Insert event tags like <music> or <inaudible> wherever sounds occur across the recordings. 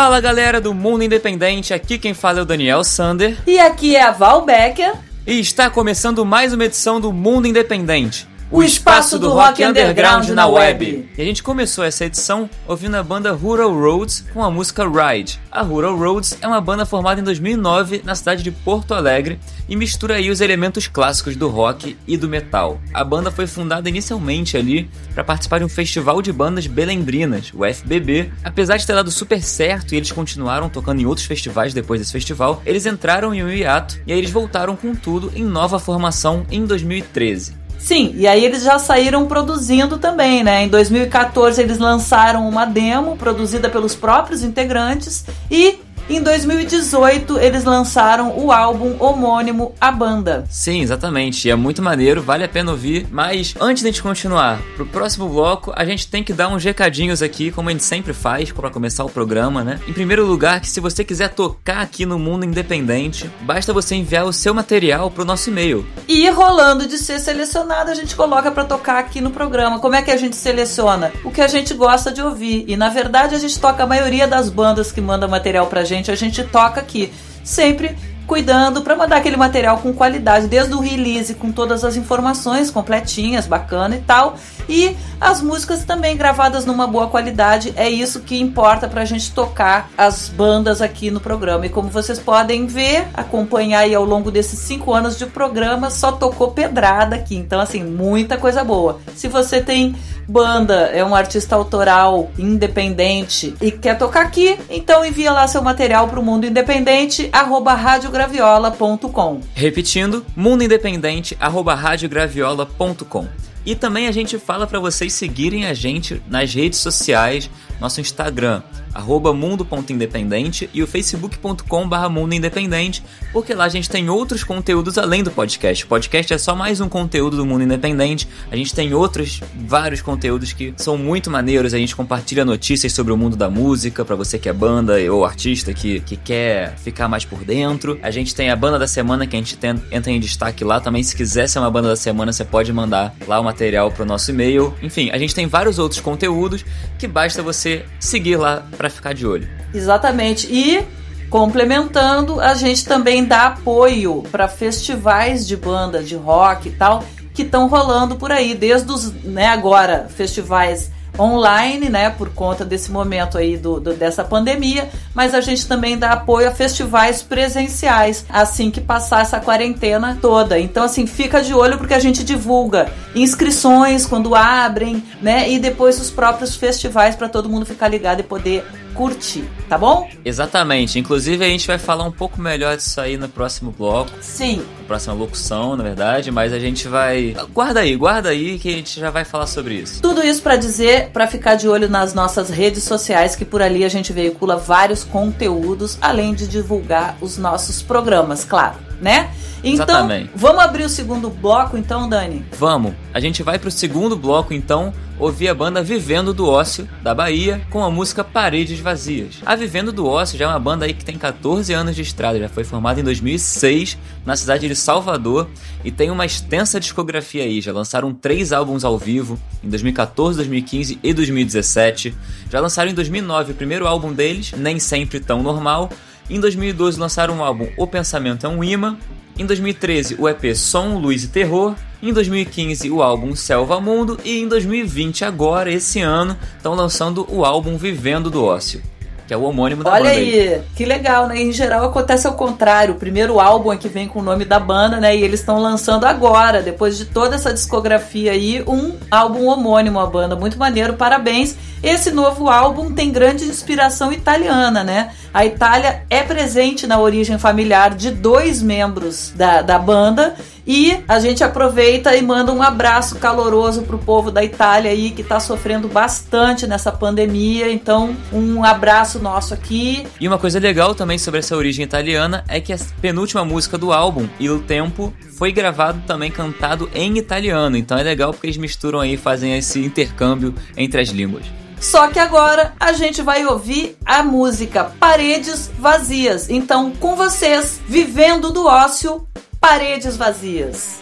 Fala galera do Mundo Independente, aqui quem fala é o Daniel Sander. E aqui é a Val Becker. E está começando mais uma edição do Mundo Independente o espaço do rock underground na web. E a gente começou essa edição ouvindo a banda Rural Roads com a música Ride. A Rural Roads é uma banda formada em 2009 na cidade de Porto Alegre e mistura aí os elementos clássicos do rock e do metal. A banda foi fundada inicialmente ali para participar de um festival de bandas belembrinas, o FBB. Apesar de ter dado super certo e eles continuaram tocando em outros festivais depois desse festival, eles entraram em um hiato e aí eles voltaram com tudo em nova formação em 2013. Sim, e aí eles já saíram produzindo também, né? Em 2014 eles lançaram uma demo produzida pelos próprios integrantes e Em 2018, eles lançaram o álbum homônimo A Banda. Sim, exatamente. E é muito maneiro, vale a pena ouvir. Mas antes de a gente continuar, pro próximo bloco, a gente tem que dar uns recadinhos aqui, como a gente sempre faz para começar o programa, né? Em primeiro lugar, que se você quiser tocar aqui no mundo independente, basta você enviar o seu material pro nosso e-mail. E rolando de ser selecionado, a gente coloca para tocar aqui no programa. Como é que a gente seleciona? O que a gente gosta de ouvir. E na verdade, a gente toca a maioria das bandas que mandam material pra gente gente, a gente toca aqui. Sempre cuidando para mandar aquele material com qualidade, desde o release com todas as informações completinhas, bacana e tal, e as músicas também gravadas numa boa qualidade. É isso que importa para a gente tocar as bandas aqui no programa. E como vocês podem ver, acompanhar aí ao longo desses cinco anos de programa, só tocou pedrada aqui. Então, assim, muita coisa boa. Se você tem banda, é um artista autoral, independente e quer tocar aqui, então envia lá seu material para o mundo independente, arroba radiograviola.com. Repetindo, mundoindependente, arroba radiograviola.com. E também a gente fala para vocês seguirem a gente nas redes sociais, nosso Instagram, arroba mundo.independente e o facebook.com barra mundo independente, porque lá a gente tem outros conteúdos além do podcast. O podcast é só mais um conteúdo do mundo independente. A gente tem outros vários conteúdos que são muito maneiros. A gente compartilha notícias sobre o mundo da música para você que é banda ou artista que, que quer ficar mais por dentro. A gente tem a banda da semana que a gente tem, entra em destaque lá também. Se quiser ser uma banda da semana, você pode mandar lá o material pro nosso e-mail. Enfim, a gente tem vários outros conteúdos que basta você seguir lá para ficar de olho. Exatamente. E complementando, a gente também dá apoio para festivais de banda de rock e tal que estão rolando por aí, desde os, né, agora, festivais online, né, por conta desse momento aí do, do, dessa pandemia, mas a gente também dá apoio a festivais presenciais assim que passar essa quarentena toda. Então assim, fica de olho porque a gente divulga inscrições quando abrem, né, e depois os próprios festivais para todo mundo ficar ligado e poder curtir, tá bom? Exatamente. Inclusive a gente vai falar um pouco melhor disso aí no próximo bloco. Sim. Na próxima locução, na verdade, mas a gente vai guarda aí, guarda aí que a gente já vai falar sobre isso. Tudo isso para dizer, para ficar de olho nas nossas redes sociais que por ali a gente veicula vários conteúdos, além de divulgar os nossos programas, claro, né? Então, Exatamente. vamos abrir o segundo bloco então, Dani? Vamos. A gente vai pro segundo bloco então ouvir a banda Vivendo do Ócio, da Bahia, com a música Paredes Vazias. A Vivendo do Ócio já é uma banda aí que tem 14 anos de estrada, já foi formada em 2006 na cidade de Salvador e tem uma extensa discografia aí. Já lançaram três álbuns ao vivo em 2014, 2015 e 2017. Já lançaram em 2009 o primeiro álbum deles, Nem Sempre Tão Normal. Em 2012 lançaram o álbum O Pensamento é um Imã. Em 2013 o EP Som, Luz e Terror em 2015 o álbum Selva Mundo e em 2020 agora esse ano estão lançando o álbum Vivendo do Ócio que é o homônimo da Olha banda. Olha aí, que legal, né? Em geral acontece ao contrário. O primeiro álbum é que vem com o nome da banda, né? E eles estão lançando agora, depois de toda essa discografia aí, um álbum homônimo à banda. Muito maneiro, parabéns. Esse novo álbum tem grande inspiração italiana, né? A Itália é presente na origem familiar de dois membros da, da banda e a gente aproveita e manda um abraço caloroso pro povo da Itália aí que tá sofrendo bastante nessa pandemia. Então, um abraço nosso aqui. E uma coisa legal também sobre essa origem italiana é que a penúltima música do álbum, Il Tempo, foi gravado também cantado em italiano. Então é legal porque eles misturam aí, fazem esse intercâmbio entre as línguas. Só que agora a gente vai ouvir a música Paredes Vazias. Então, com vocês, Vivendo do Ócio, Paredes Vazias.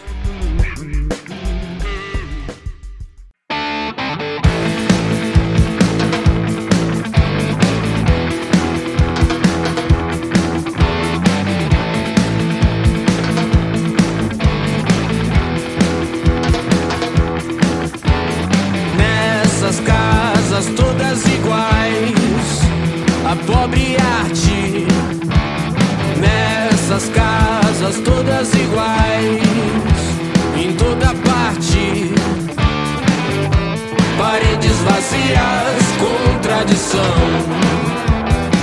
Contradição,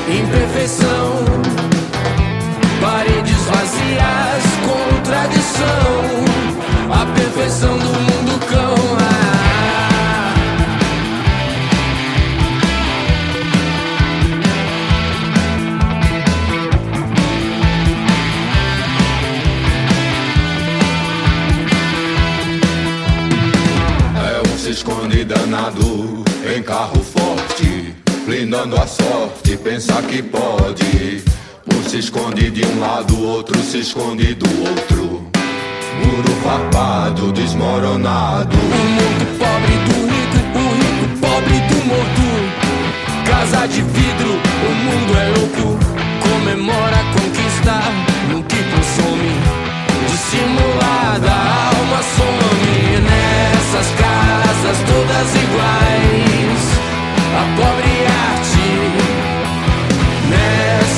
imperfeição. Paredes vazias, contradição, a perfeição do mundo pensar que pode. Um se esconde de um lado, outro se esconde do outro. Muro farpado, desmoronado. O mundo pobre do rico, o rico pobre do morto. Casa de vidro, o mundo é louco. Comemora conquistar no que consome. Dissimulada, a alma some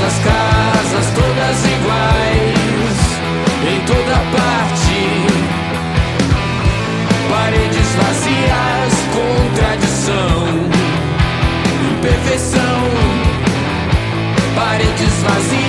nessas casas todas iguais. Em toda parte, paredes vazias, contradição, imperfeição. Paredes vazias,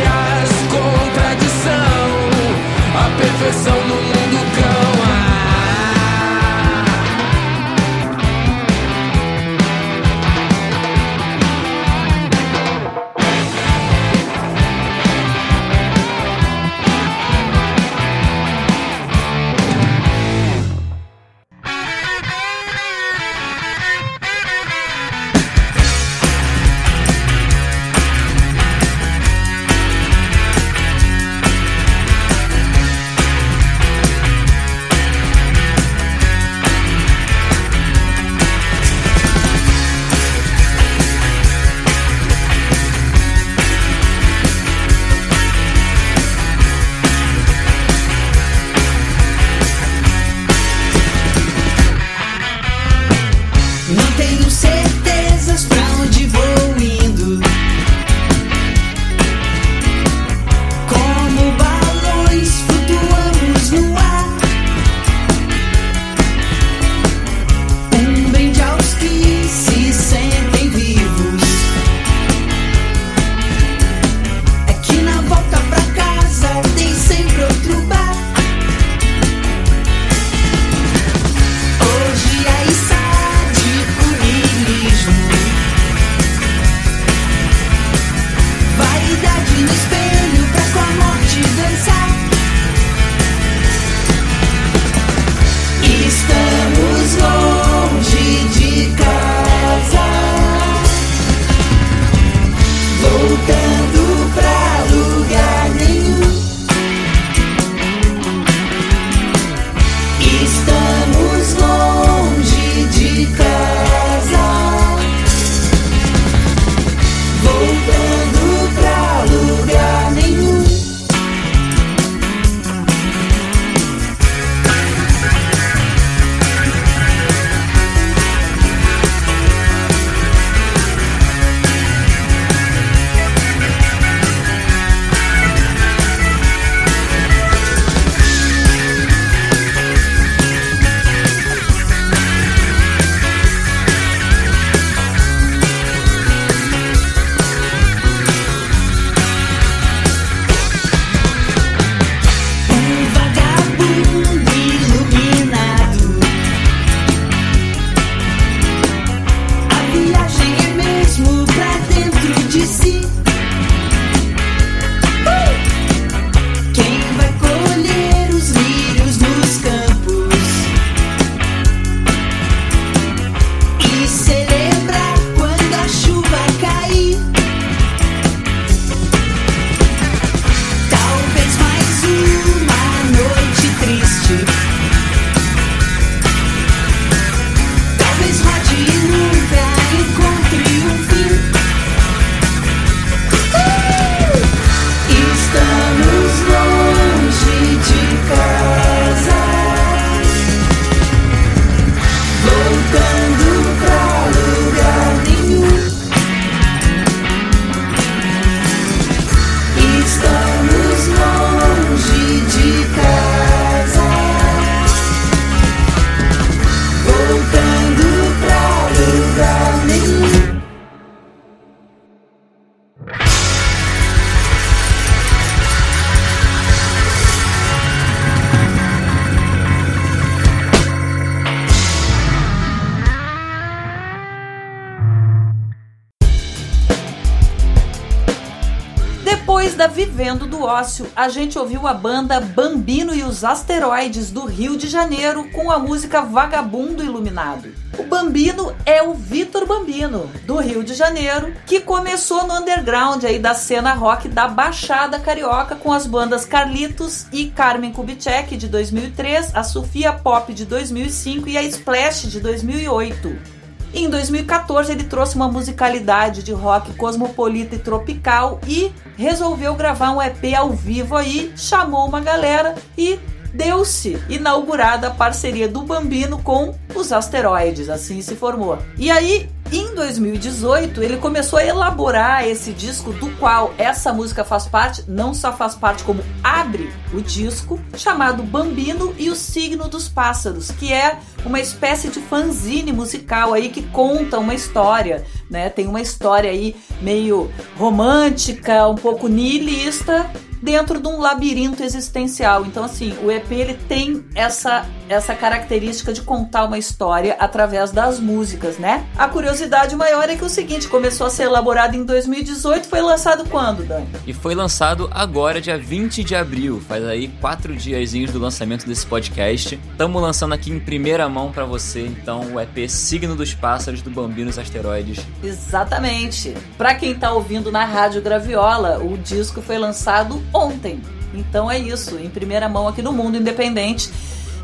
do Ócio, a gente ouviu a banda Bambino e os Asteroides do Rio de Janeiro com a música Vagabundo Iluminado. O Bambino é o Vitor Bambino, do Rio de Janeiro, que começou no underground aí da cena rock da Baixada Carioca com as bandas Carlitos e Carmen Kubitschek de 2003, a Sofia Pop de 2005 e a Splash de 2008. Em 2014, ele trouxe uma musicalidade de rock cosmopolita e tropical e resolveu gravar um EP ao vivo aí, chamou uma galera e deu-se inaugurada a parceria do Bambino com os asteroides, assim se formou. E aí, em 2018, ele começou a elaborar esse disco, do qual essa música faz parte, não só faz parte, como abre o disco, chamado Bambino e o Signo dos Pássaros, que é uma espécie de fanzine musical aí que conta uma história, né? Tem uma história aí meio romântica, um pouco niilista, dentro de um labirinto existencial. Então, assim, o EP ele tem essa, essa característica de contar uma história através das músicas, né? A curiosidade maior é que o seguinte, começou a ser elaborado em 2018, foi lançado quando, Dani? E foi lançado agora, dia 20 de abril, faz aí quatro diazinhos do lançamento desse podcast. Estamos lançando aqui em primeira mão para você, então, o EP Signo dos Pássaros do Bambinos Asteroides. Exatamente. Para quem tá ouvindo na Rádio Graviola, o disco foi lançado ontem. Então é isso, em primeira mão aqui no Mundo Independente.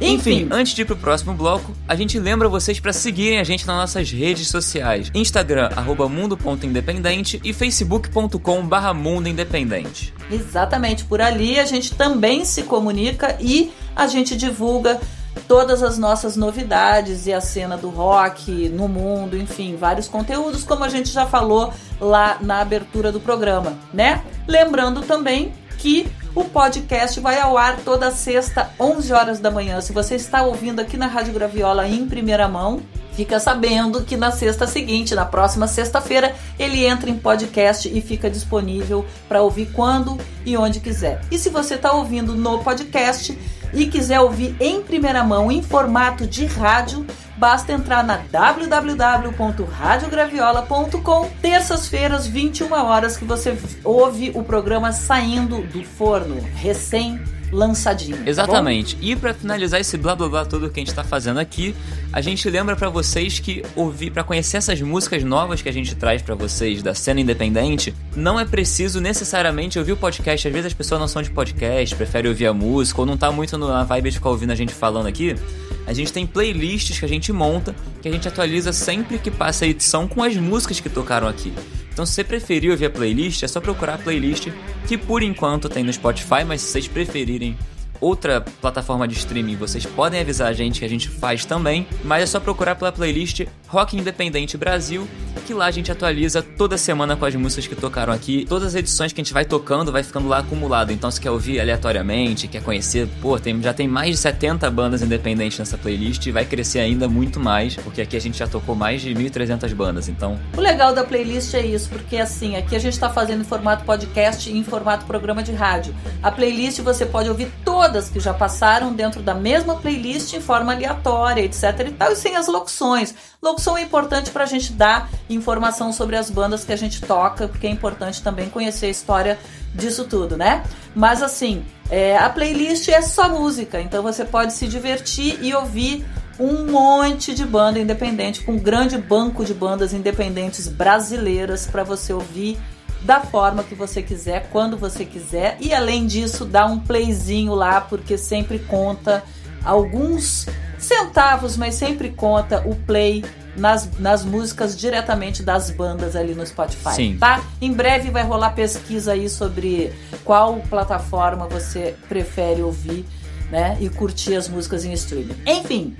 Enfim, Enfim, antes de ir pro próximo bloco, a gente lembra vocês para seguirem a gente nas nossas redes sociais: Instagram, mundo.independente e facebook.com barra mundo independente. Exatamente, por ali a gente também se comunica e a gente divulga todas as nossas novidades e a cena do rock no mundo, enfim, vários conteúdos, como a gente já falou lá na abertura do programa, né? Lembrando também que o podcast vai ao ar toda sexta, 11 horas da manhã. Se você está ouvindo aqui na Rádio Graviola em primeira mão, fica sabendo que na sexta seguinte, na próxima sexta-feira, ele entra em podcast e fica disponível para ouvir quando e onde quiser. E se você está ouvindo no podcast e quiser ouvir em primeira mão em formato de rádio, basta entrar na www.radiograviola.com, terças-feiras, 21 horas, que você ouve o programa saindo do forno, recém lançadinho. Tá Exatamente. Tá e para finalizar esse blá blá blá todo que a gente tá fazendo aqui, a gente lembra para vocês que ouvir para conhecer essas músicas novas que a gente traz para vocês da cena independente, não é preciso necessariamente ouvir o podcast. Às vezes as pessoas não são de podcast, preferem ouvir a música ou não tá muito na vibe de ficar ouvindo a gente falando aqui. A gente tem playlists que a gente monta, que a gente atualiza sempre que passa a edição com as músicas que tocaram aqui. Então, se você preferir ouvir a playlist, é só procurar a playlist que por enquanto tem no Spotify, mas se vocês preferirem outra plataforma de streaming, vocês podem avisar a gente que a gente faz também, mas é só procurar pela playlist Rock Independente Brasil, que lá a gente atualiza toda semana com as músicas que tocaram aqui. Todas as edições que a gente vai tocando vai ficando lá acumulado. Então se quer ouvir aleatoriamente, quer conhecer, pô, tem, já tem mais de 70 bandas independentes nessa playlist e vai crescer ainda muito mais, porque aqui a gente já tocou mais de 1.300 bandas, então... O legal da playlist é isso, porque assim, aqui a gente tá fazendo em formato podcast e em formato programa de rádio. A playlist você pode ouvir todas que já passaram dentro da mesma playlist em forma aleatória, etc e tal, e sem as locuções. Locução é importante para a gente dar informação sobre as bandas que a gente toca, porque é importante também conhecer a história disso tudo, né? Mas assim, é, a playlist é só música, então você pode se divertir e ouvir um monte de banda independente, com um grande banco de bandas independentes brasileiras para você ouvir da forma que você quiser, quando você quiser. E além disso, dá um playzinho lá, porque sempre conta alguns centavos, mas sempre conta o play nas, nas músicas diretamente das bandas ali no Spotify, Sim. tá? Em breve vai rolar pesquisa aí sobre qual plataforma você prefere ouvir, né? E curtir as músicas em streaming. Enfim,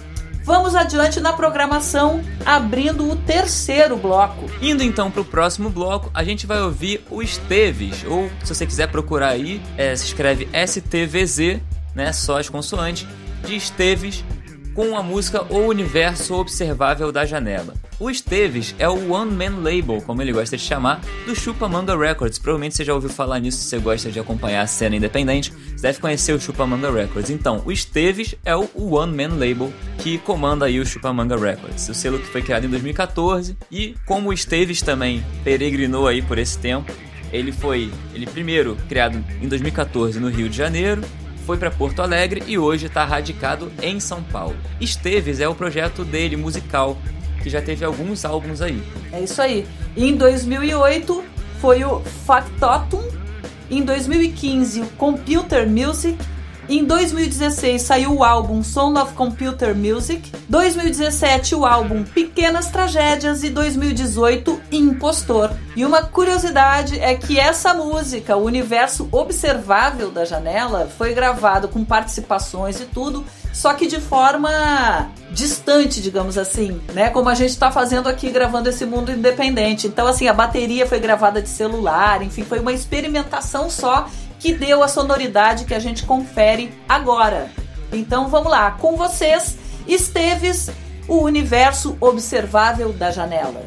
Vamos adiante na programação, abrindo o terceiro bloco. Indo então para o próximo bloco, a gente vai ouvir o Esteves, ou se você quiser procurar aí, é, se escreve STVZ, né, só as consoantes, de Esteves com a música O Universo Observável da Janela. O Esteves é o One Man Label, como ele gosta de chamar, do Chupa Manga Records. Provavelmente você já ouviu falar nisso se você gosta de acompanhar a cena independente. Você deve conhecer o Chupa Manga Records. Então, o Esteves é o One Man Label que comanda aí o Chupa Manga Records. O selo que foi criado em 2014 e como o Esteves também peregrinou aí por esse tempo, Ele foi, ele primeiro criado em 2014 no Rio de Janeiro, foi para Porto Alegre e hoje está radicado em São Paulo. Esteves é o projeto dele musical, que já teve alguns álbuns aí. É isso aí. Em 2008 foi o Factotum, em 2015 o Computer Music em 2016 saiu o álbum Sound of Computer Music, 2017 o álbum Pequenas Tragédias e 2018 Impostor. E uma curiosidade é que essa música, o universo observável da janela, foi gravado com participações e tudo, só que de forma distante, digamos assim, né? Como a gente está fazendo aqui gravando esse mundo independente. Então, assim, a bateria foi gravada de celular, enfim, foi uma experimentação só que deu a sonoridade que a gente confere agora. Então vamos lá, com vocês, Esteves, o universo observável da janela.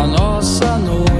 a nossa noite.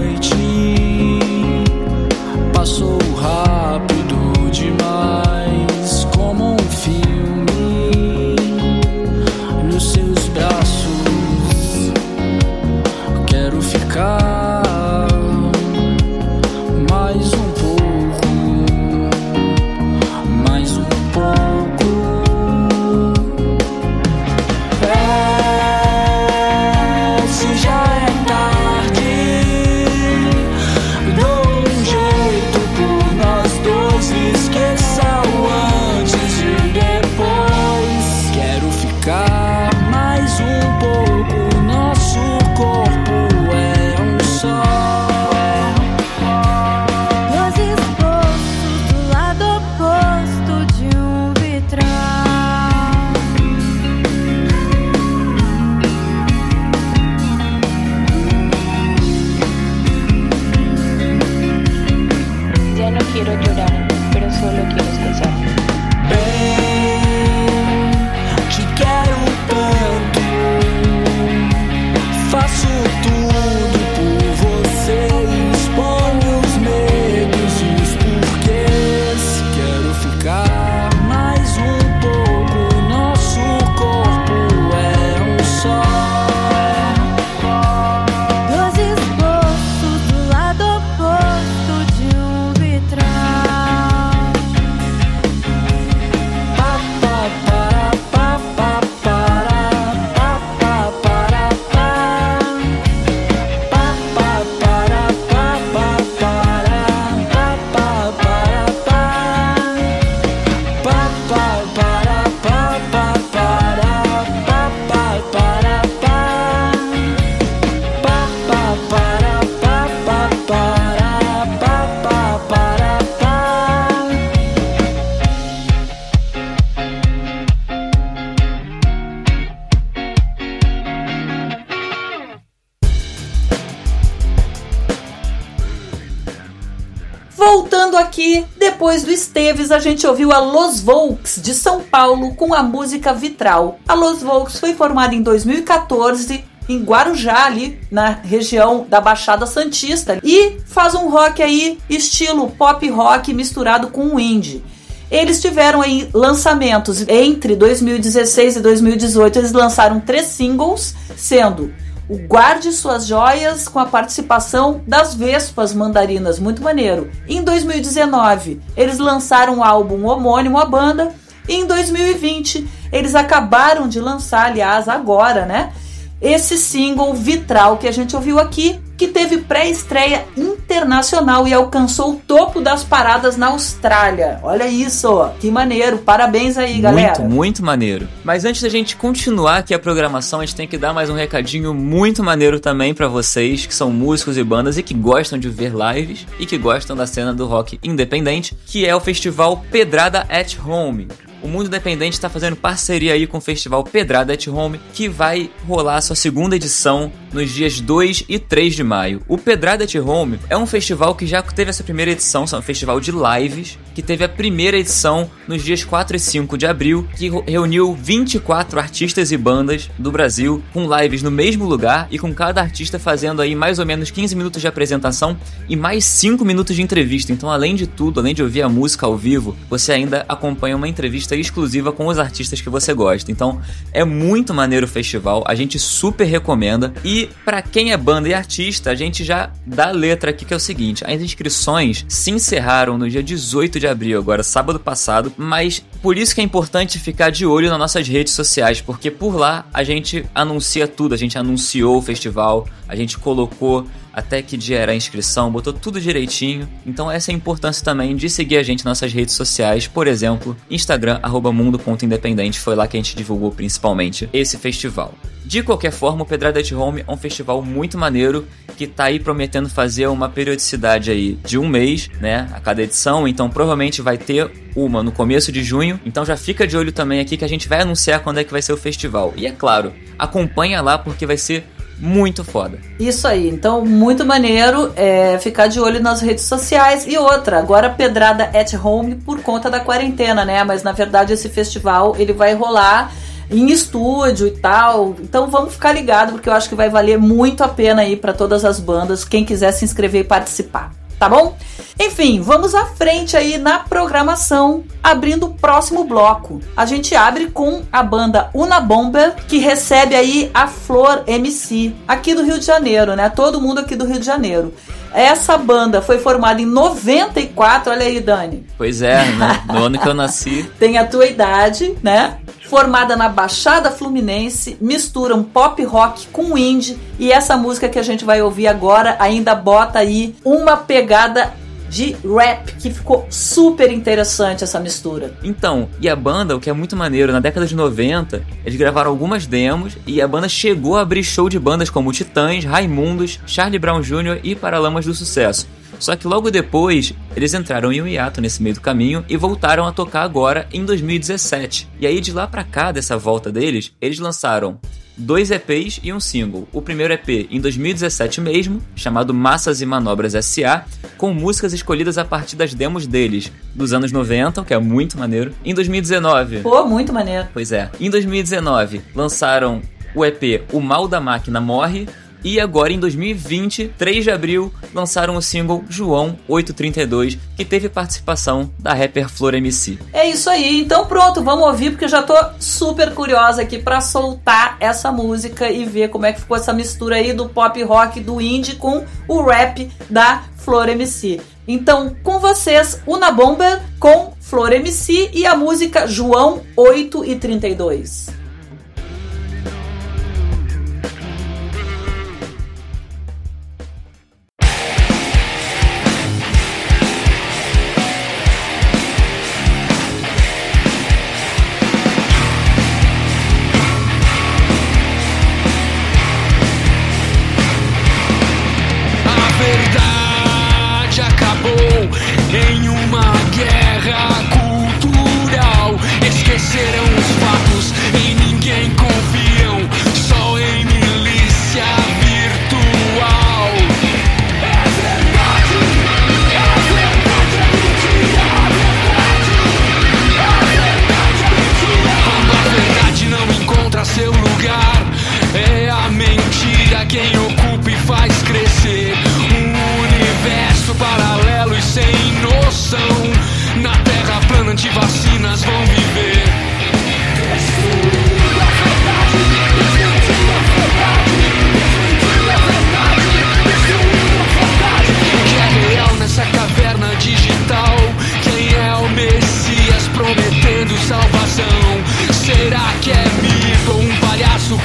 Depois do Esteves, a gente ouviu a Los Volks de São Paulo com a música Vitral. A Los Volks foi formada em 2014 em Guarujá, ali na região da Baixada Santista, e faz um rock aí estilo pop rock misturado com indie. Eles tiveram aí lançamentos entre 2016 e 2018. Eles lançaram três singles, sendo o Guarde Suas Joias com a participação das Vespas Mandarinas, muito maneiro. Em 2019, eles lançaram um álbum homônimo à banda. E em 2020, eles acabaram de lançar, aliás, agora, né? esse single Vitral que a gente ouviu aqui, que teve pré-estreia internacional e alcançou o topo das paradas na Austrália. Olha isso, que maneiro. Parabéns aí, galera. Muito, muito maneiro. Mas antes da gente continuar aqui a programação, a gente tem que dar mais um recadinho muito maneiro também para vocês que são músicos e bandas e que gostam de ver lives e que gostam da cena do rock independente, que é o festival Pedrada at Home o Mundo Independente está fazendo parceria aí com o Festival Pedrada at Home, que vai rolar sua segunda edição nos dias 2 e 3 de maio. O Pedrada at Home é um festival que já teve essa primeira edição, é um festival de lives, que teve a primeira edição nos dias 4 e 5 de abril, que reuniu 24 artistas e bandas do Brasil com lives no mesmo lugar e com cada artista fazendo aí mais ou menos 15 minutos de apresentação e mais 5 minutos de entrevista. Então, além de tudo, além de ouvir a música ao vivo, você ainda acompanha uma entrevista exclusiva com os artistas que você gosta. Então, é muito maneiro o festival, a gente super recomenda. E para quem é banda e artista, a gente já dá a letra aqui que é o seguinte: as inscrições se encerraram no dia 18 de abril, agora sábado passado, mas por isso que é importante ficar de olho nas nossas redes sociais, porque por lá a gente anuncia tudo, a gente anunciou o festival, a gente colocou até que dia era a inscrição, botou tudo direitinho. Então essa é a importância também de seguir a gente nas nossas redes sociais, por exemplo, Instagram, mundo.independente, foi lá que a gente divulgou principalmente esse festival. De qualquer forma, o Pedrada at Home é um festival muito maneiro que tá aí prometendo fazer uma periodicidade aí de um mês, né, a cada edição, então provavelmente vai ter uma no começo de junho, então já fica de olho também aqui que a gente vai anunciar quando é que vai ser o festival. E é claro, acompanha lá porque vai ser muito foda. Isso aí, então muito maneiro é, ficar de olho nas redes sociais. E outra, agora pedrada at home por conta da quarentena, né? Mas na verdade esse festival ele vai rolar em estúdio e tal. Então vamos ficar ligado porque eu acho que vai valer muito a pena aí para todas as bandas, quem quiser se inscrever e participar tá bom? Enfim, vamos à frente aí na programação, abrindo o próximo bloco. A gente abre com a banda Una Bomber, que recebe aí a Flor MC, aqui do Rio de Janeiro, né? Todo mundo aqui do Rio de Janeiro. Essa banda foi formada em 94, olha aí, Dani. Pois é, né? <laughs> no ano que eu nasci. Tem a tua idade, né? Formada na Baixada Fluminense, misturam pop rock com indie e essa música que a gente vai ouvir agora ainda bota aí uma pegada de rap, que ficou super interessante essa mistura. Então, e a banda, o que é muito maneiro, na década de 90, eles gravaram algumas demos e a banda chegou a abrir show de bandas como Titãs, Raimundos, Charlie Brown Jr. e Paralamas do Sucesso. Só que logo depois, eles entraram em um hiato nesse meio do caminho e voltaram a tocar agora em 2017. E aí de lá pra cá, dessa volta deles, eles lançaram dois EPs e um single. O primeiro EP em 2017 mesmo, chamado Massas e Manobras SA, com músicas escolhidas a partir das demos deles, dos anos 90, que é muito maneiro. Em 2019. Pô, muito maneiro. Pois é. Em 2019, lançaram o EP O Mal da Máquina Morre, e agora, em 2020, 3 de abril, lançaram o single João 832, que teve participação da rapper Flor MC. É isso aí, então pronto, vamos ouvir, porque eu já tô super curiosa aqui para soltar essa música e ver como é que ficou essa mistura aí do pop rock do indie com o rap da Flor MC. Então, com vocês, Una Bomber com Flor MC e a música João 8 e 32.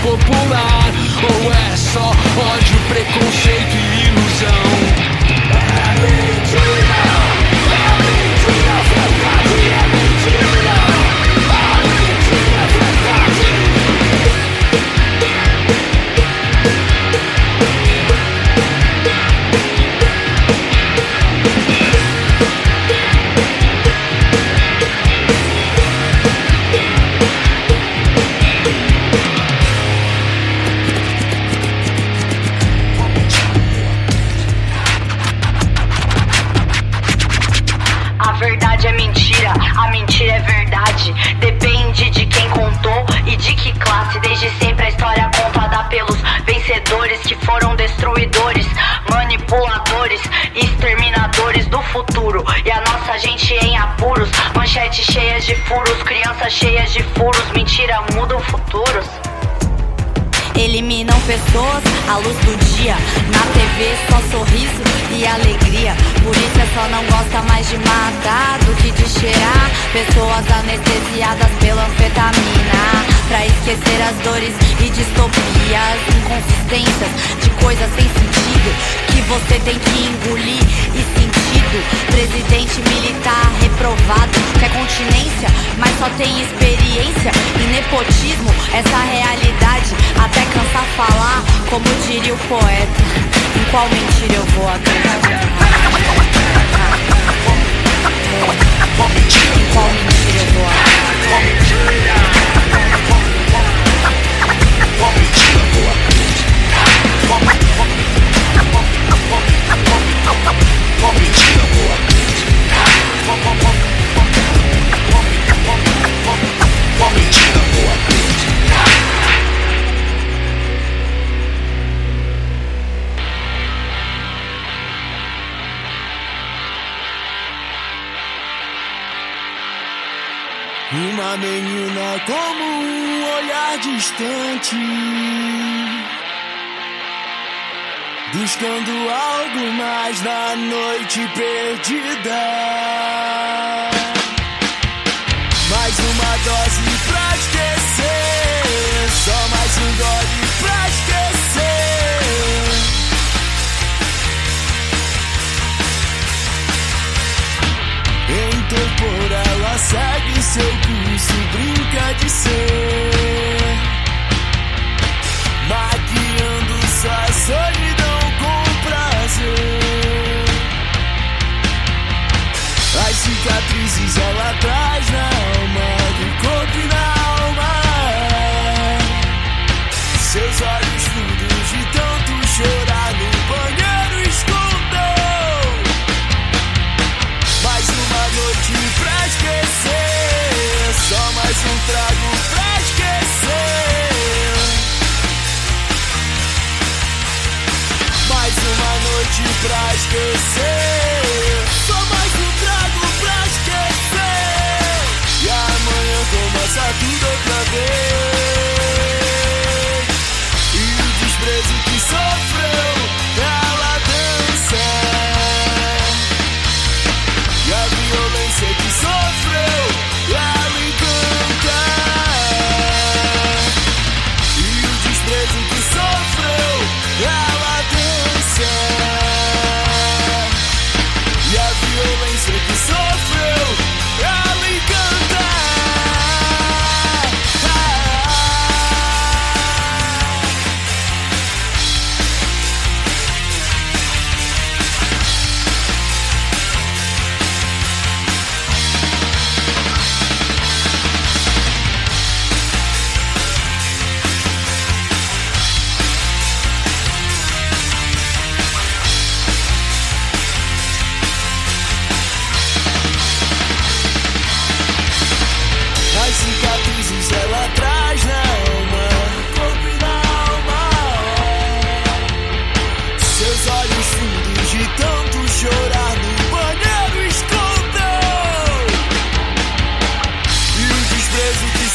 Popular? Ou é só ódio, preconceito À luz do dia. Na TV só sorriso e alegria. Isso é só não gosta mais de matar do que de cheirar. Pessoas anestesiadas pela anfetamina. Pra esquecer as dores e distopias, inconsistências de coisas sem sentido. Que você tem que engolir e sentido. Presidente militar reprovado. Quer continência, mas só tem experiência e nepotismo. Essa realidade até cansar falar, como diria o poeta. Em qual mentira eu vou acreditar? Em qual mentira eu vou acreditar? Uma menina como um olhar distante, buscando algo mais na noite perdida. Mais uma dose pra esquecer, só mais um gole pra esquecer. Em torpor ela segue seu curso, brinca de ser. Maquiando sua solidão com prazer. As cicatrizes ela traz na alma Do corpo e na alma. Seus olhos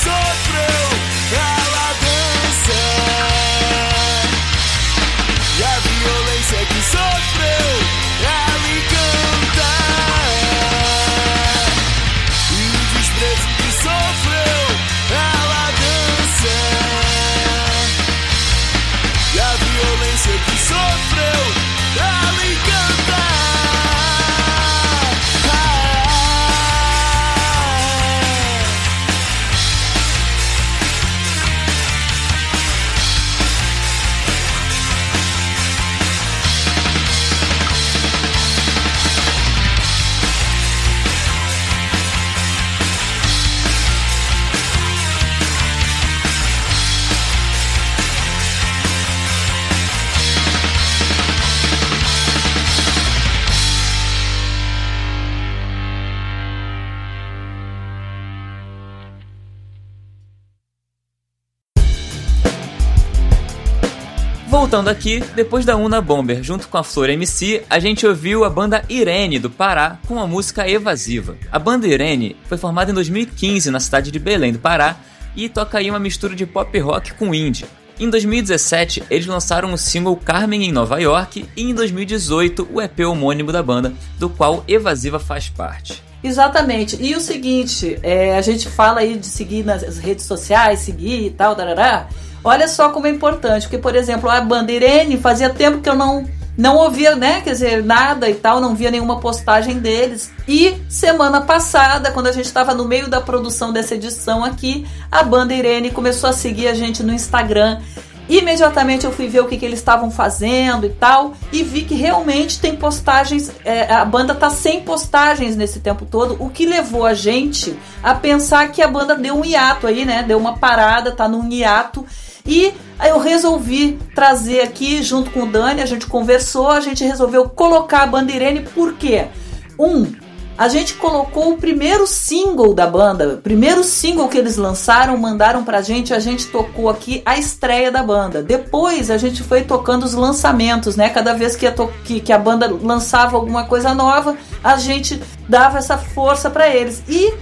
suck Voltando aqui, depois da Una Bomber junto com a Flor MC, a gente ouviu a banda Irene do Pará com a música Evasiva. A banda Irene foi formada em 2015 na cidade de Belém do Pará e toca aí uma mistura de pop rock com indie. Em 2017, eles lançaram o single Carmen em Nova York e em 2018 o EP homônimo da banda, do qual Evasiva faz parte. Exatamente. E o seguinte, é, a gente fala aí de seguir nas redes sociais, seguir e tal, tarará. Olha só como é importante, porque, por exemplo, a banda Irene fazia tempo que eu não não ouvia, né, quer dizer, nada e tal, não via nenhuma postagem deles. E semana passada, quando a gente estava no meio da produção dessa edição aqui, a banda Irene começou a seguir a gente no Instagram. Imediatamente eu fui ver o que, que eles estavam fazendo e tal, e vi que realmente tem postagens. É, a banda tá sem postagens nesse tempo todo, o que levou a gente a pensar que a banda deu um hiato aí, né? Deu uma parada, tá num hiato. E eu resolvi trazer aqui, junto com o Dani, a gente conversou, a gente resolveu colocar a banda Irene, por quê? Um, a gente colocou o primeiro single da banda, o primeiro single que eles lançaram, mandaram pra gente, a gente tocou aqui a estreia da banda. Depois a gente foi tocando os lançamentos, né? Cada vez que a, que, que a banda lançava alguma coisa nova, a gente dava essa força para eles. E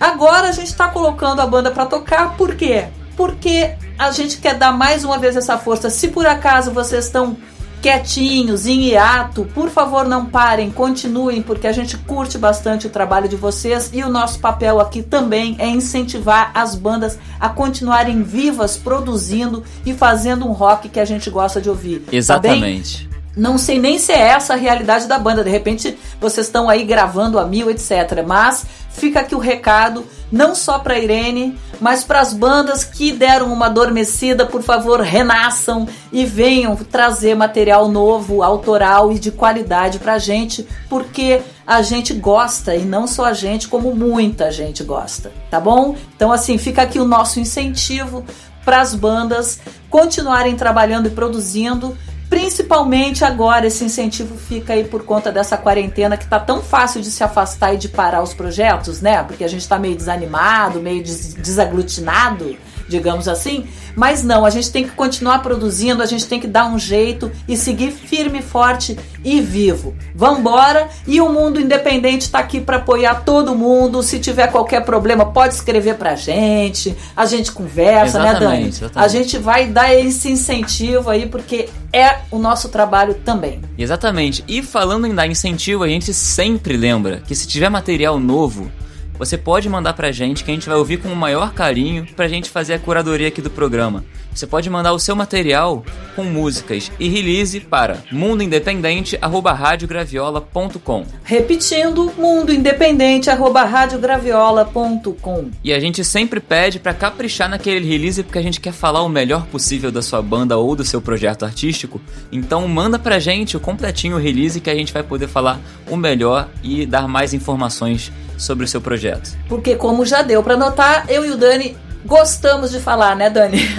agora a gente tá colocando a banda para tocar, por quê? Porque a gente quer dar mais uma vez essa força. Se por acaso vocês estão quietinhos, em hiato, por favor não parem, continuem, porque a gente curte bastante o trabalho de vocês e o nosso papel aqui também é incentivar as bandas a continuarem vivas, produzindo e fazendo um rock que a gente gosta de ouvir. Tá Exatamente. Tá não sei nem se é essa a realidade da banda. De repente vocês estão aí gravando a mil, etc. Mas fica aqui o recado, não só para Irene, mas para as bandas que deram uma adormecida, por favor, renasçam e venham trazer material novo, autoral e de qualidade pra gente, porque a gente gosta e não só a gente, como muita gente gosta, tá bom? Então assim, fica aqui o nosso incentivo para as bandas continuarem trabalhando e produzindo Principalmente agora, esse incentivo fica aí por conta dessa quarentena que tá tão fácil de se afastar e de parar os projetos, né? Porque a gente tá meio desanimado, meio des desaglutinado digamos assim. Mas não, a gente tem que continuar produzindo, a gente tem que dar um jeito e seguir firme, forte e vivo. Vambora! E o Mundo Independente está aqui para apoiar todo mundo. Se tiver qualquer problema, pode escrever pra gente. A gente conversa, exatamente, né, Dani? Exatamente. A gente vai dar esse incentivo aí, porque é o nosso trabalho também. Exatamente. E falando em dar incentivo, a gente sempre lembra que se tiver material novo, você pode mandar pra gente que a gente vai ouvir com o maior carinho pra gente fazer a curadoria aqui do programa. Você pode mandar o seu material com músicas e release para mundoindependente@radiograviola.com. Repetindo, mundoindependente@radiograviola.com. E a gente sempre pede para caprichar naquele release porque a gente quer falar o melhor possível da sua banda ou do seu projeto artístico. Então manda pra gente o completinho release que a gente vai poder falar o melhor e dar mais informações sobre o seu projeto. Porque como já deu para notar, eu e o Dani gostamos de falar, né, Dani? <laughs>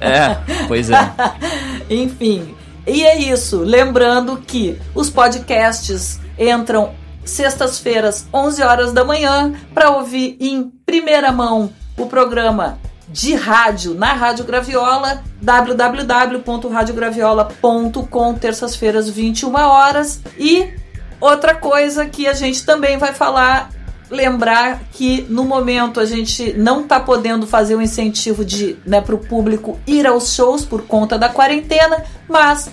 É, pois é. <laughs> Enfim, e é isso. Lembrando que os podcasts entram sextas-feiras, 11 horas da manhã, para ouvir em primeira mão o programa de rádio na Rádio Graviola, www.radiograviola.com, terças-feiras, 21 horas. E outra coisa que a gente também vai falar lembrar que no momento a gente não está podendo fazer o um incentivo de né, para o público ir aos shows por conta da quarentena, mas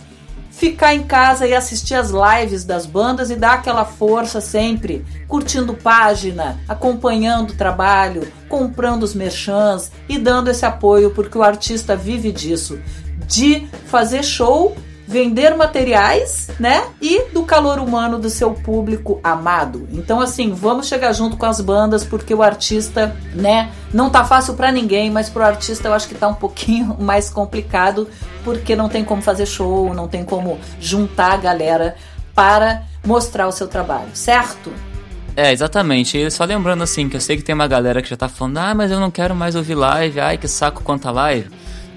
ficar em casa e assistir as lives das bandas e dar aquela força sempre, curtindo página, acompanhando o trabalho, comprando os merchans e dando esse apoio porque o artista vive disso, de fazer show vender materiais, né? E do calor humano do seu público amado. Então, assim, vamos chegar junto com as bandas, porque o artista, né? Não tá fácil para ninguém, mas pro artista eu acho que tá um pouquinho <laughs> mais complicado, porque não tem como fazer show, não tem como juntar a galera para mostrar o seu trabalho, certo? É, exatamente. E só lembrando assim, que eu sei que tem uma galera que já tá falando, ah, mas eu não quero mais ouvir live, ai que saco quanta live.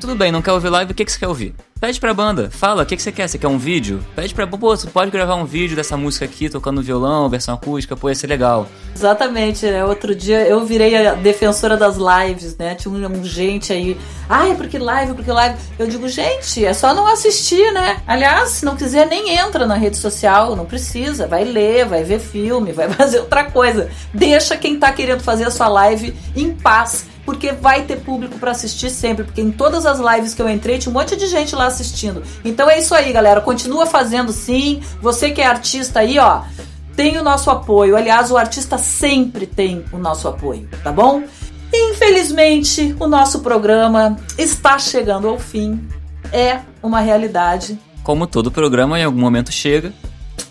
Tudo bem, não quer ouvir live, o que, que você quer ouvir? Pede pra banda, fala, o que, que você quer? Você quer um vídeo? Pede pra pô, você pode gravar um vídeo dessa música aqui, tocando violão, versão acústica, pô, ia ser legal. Exatamente, né? Outro dia eu virei a defensora das lives, né? Tinha um, um gente aí, ai, porque live, porque live. Eu digo, gente, é só não assistir, né? Aliás, se não quiser, nem entra na rede social, não precisa. Vai ler, vai ver filme, vai <laughs> fazer outra coisa. Deixa quem tá querendo fazer a sua live em paz porque vai ter público para assistir sempre, porque em todas as lives que eu entrei tinha um monte de gente lá assistindo. Então é isso aí, galera, continua fazendo sim. Você que é artista aí, ó, tem o nosso apoio. Aliás, o artista sempre tem o nosso apoio, tá bom? Infelizmente, o nosso programa está chegando ao fim. É uma realidade. Como todo programa, em algum momento chega.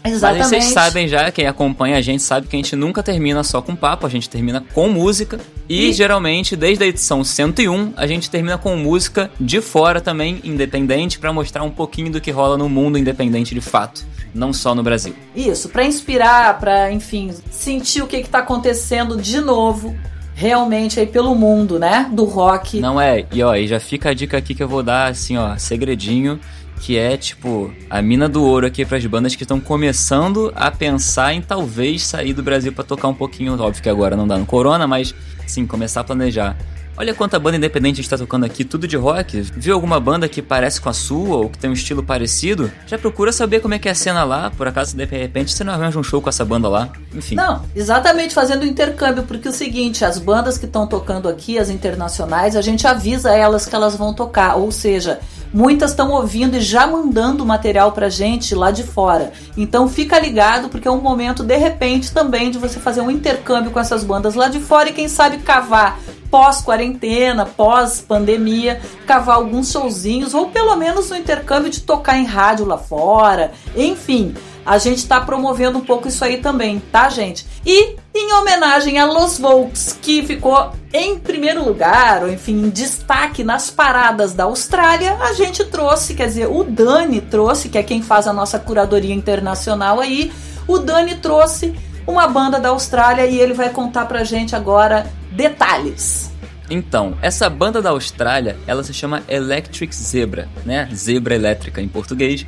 Exatamente. Mas vocês sabem já, quem acompanha a gente sabe que a gente nunca termina só com papo, a gente termina com música. E, e, geralmente, desde a edição 101, a gente termina com música de fora também, independente, para mostrar um pouquinho do que rola no mundo independente de fato, não só no Brasil. Isso, para inspirar, para, enfim, sentir o que, que tá acontecendo de novo realmente aí pelo mundo, né? Do rock. Não é, e ó, e já fica a dica aqui que eu vou dar, assim, ó, segredinho que é tipo a mina do ouro aqui para as bandas que estão começando a pensar em talvez sair do Brasil para tocar um pouquinho, óbvio que agora não dá no corona, mas sim, começar a planejar. Olha quanta banda independente a gente tá tocando aqui, tudo de rock. Viu alguma banda que parece com a sua ou que tem um estilo parecido? Já procura saber como é que é a cena lá, por acaso de repente você não arranja um show com essa banda lá. Enfim. Não, exatamente fazendo intercâmbio, porque é o seguinte, as bandas que estão tocando aqui, as internacionais, a gente avisa elas que elas vão tocar, ou seja, Muitas estão ouvindo e já mandando material pra gente lá de fora. Então fica ligado porque é um momento de repente também de você fazer um intercâmbio com essas bandas lá de fora e quem sabe cavar pós-quarentena, pós-pandemia, cavar alguns showzinhos ou pelo menos no intercâmbio de tocar em rádio lá fora. Enfim, a gente está promovendo um pouco isso aí também, tá, gente? E em homenagem a Los Volks, que ficou em primeiro lugar, ou enfim, em destaque nas paradas da Austrália, a gente trouxe, quer dizer, o Dani trouxe, que é quem faz a nossa curadoria internacional aí, o Dani trouxe uma banda da Austrália e ele vai contar pra gente agora detalhes. Então, essa banda da Austrália, ela se chama Electric Zebra, né? Zebra elétrica em português.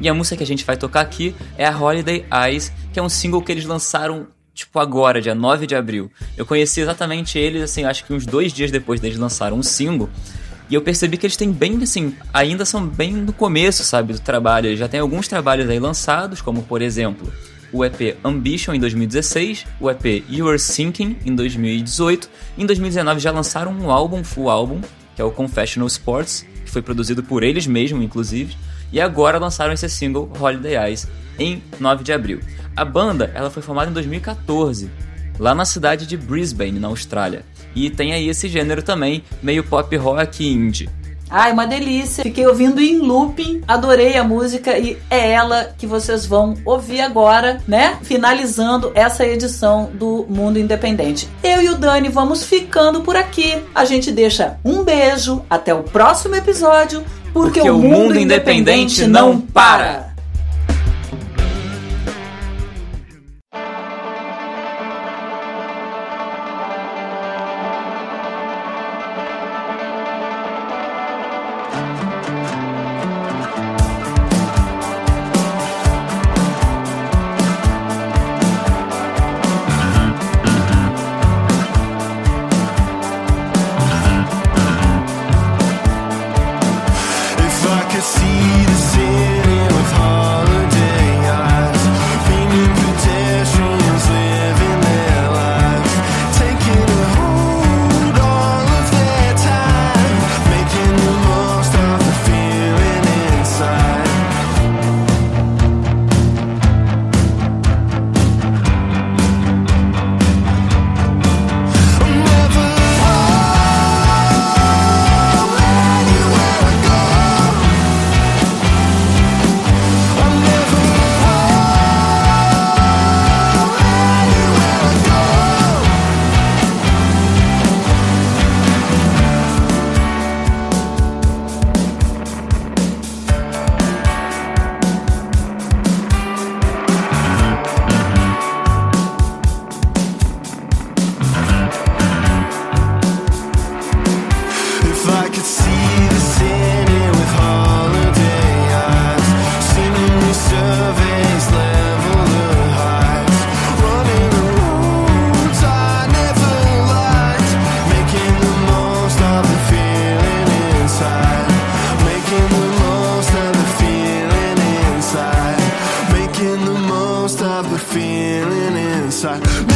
E a música que a gente vai tocar aqui é a Holiday Eyes, que é um single que eles lançaram tipo agora, dia 9 de abril. Eu conheci exatamente eles, assim, acho que uns dois dias depois deles lançaram um single. E eu percebi que eles têm bem, assim, ainda são bem no começo, sabe, do trabalho. Eles já têm alguns trabalhos aí lançados, como por exemplo o EP Ambition em 2016, o EP You Are Sinking em 2018. Em 2019 já lançaram um álbum, full álbum, que é o Confessional Sports, que foi produzido por eles mesmos, inclusive. E agora lançaram esse single Holiday Eyes em 9 de abril. A banda ela foi formada em 2014, lá na cidade de Brisbane, na Austrália. E tem aí esse gênero também, meio pop rock indie. Ai, uma delícia. Fiquei ouvindo em looping, adorei a música e é ela que vocês vão ouvir agora, né? Finalizando essa edição do Mundo Independente. Eu e o Dani vamos ficando por aqui. A gente deixa um beijo, até o próximo episódio, porque, porque o, mundo, mundo independente, independente não para. I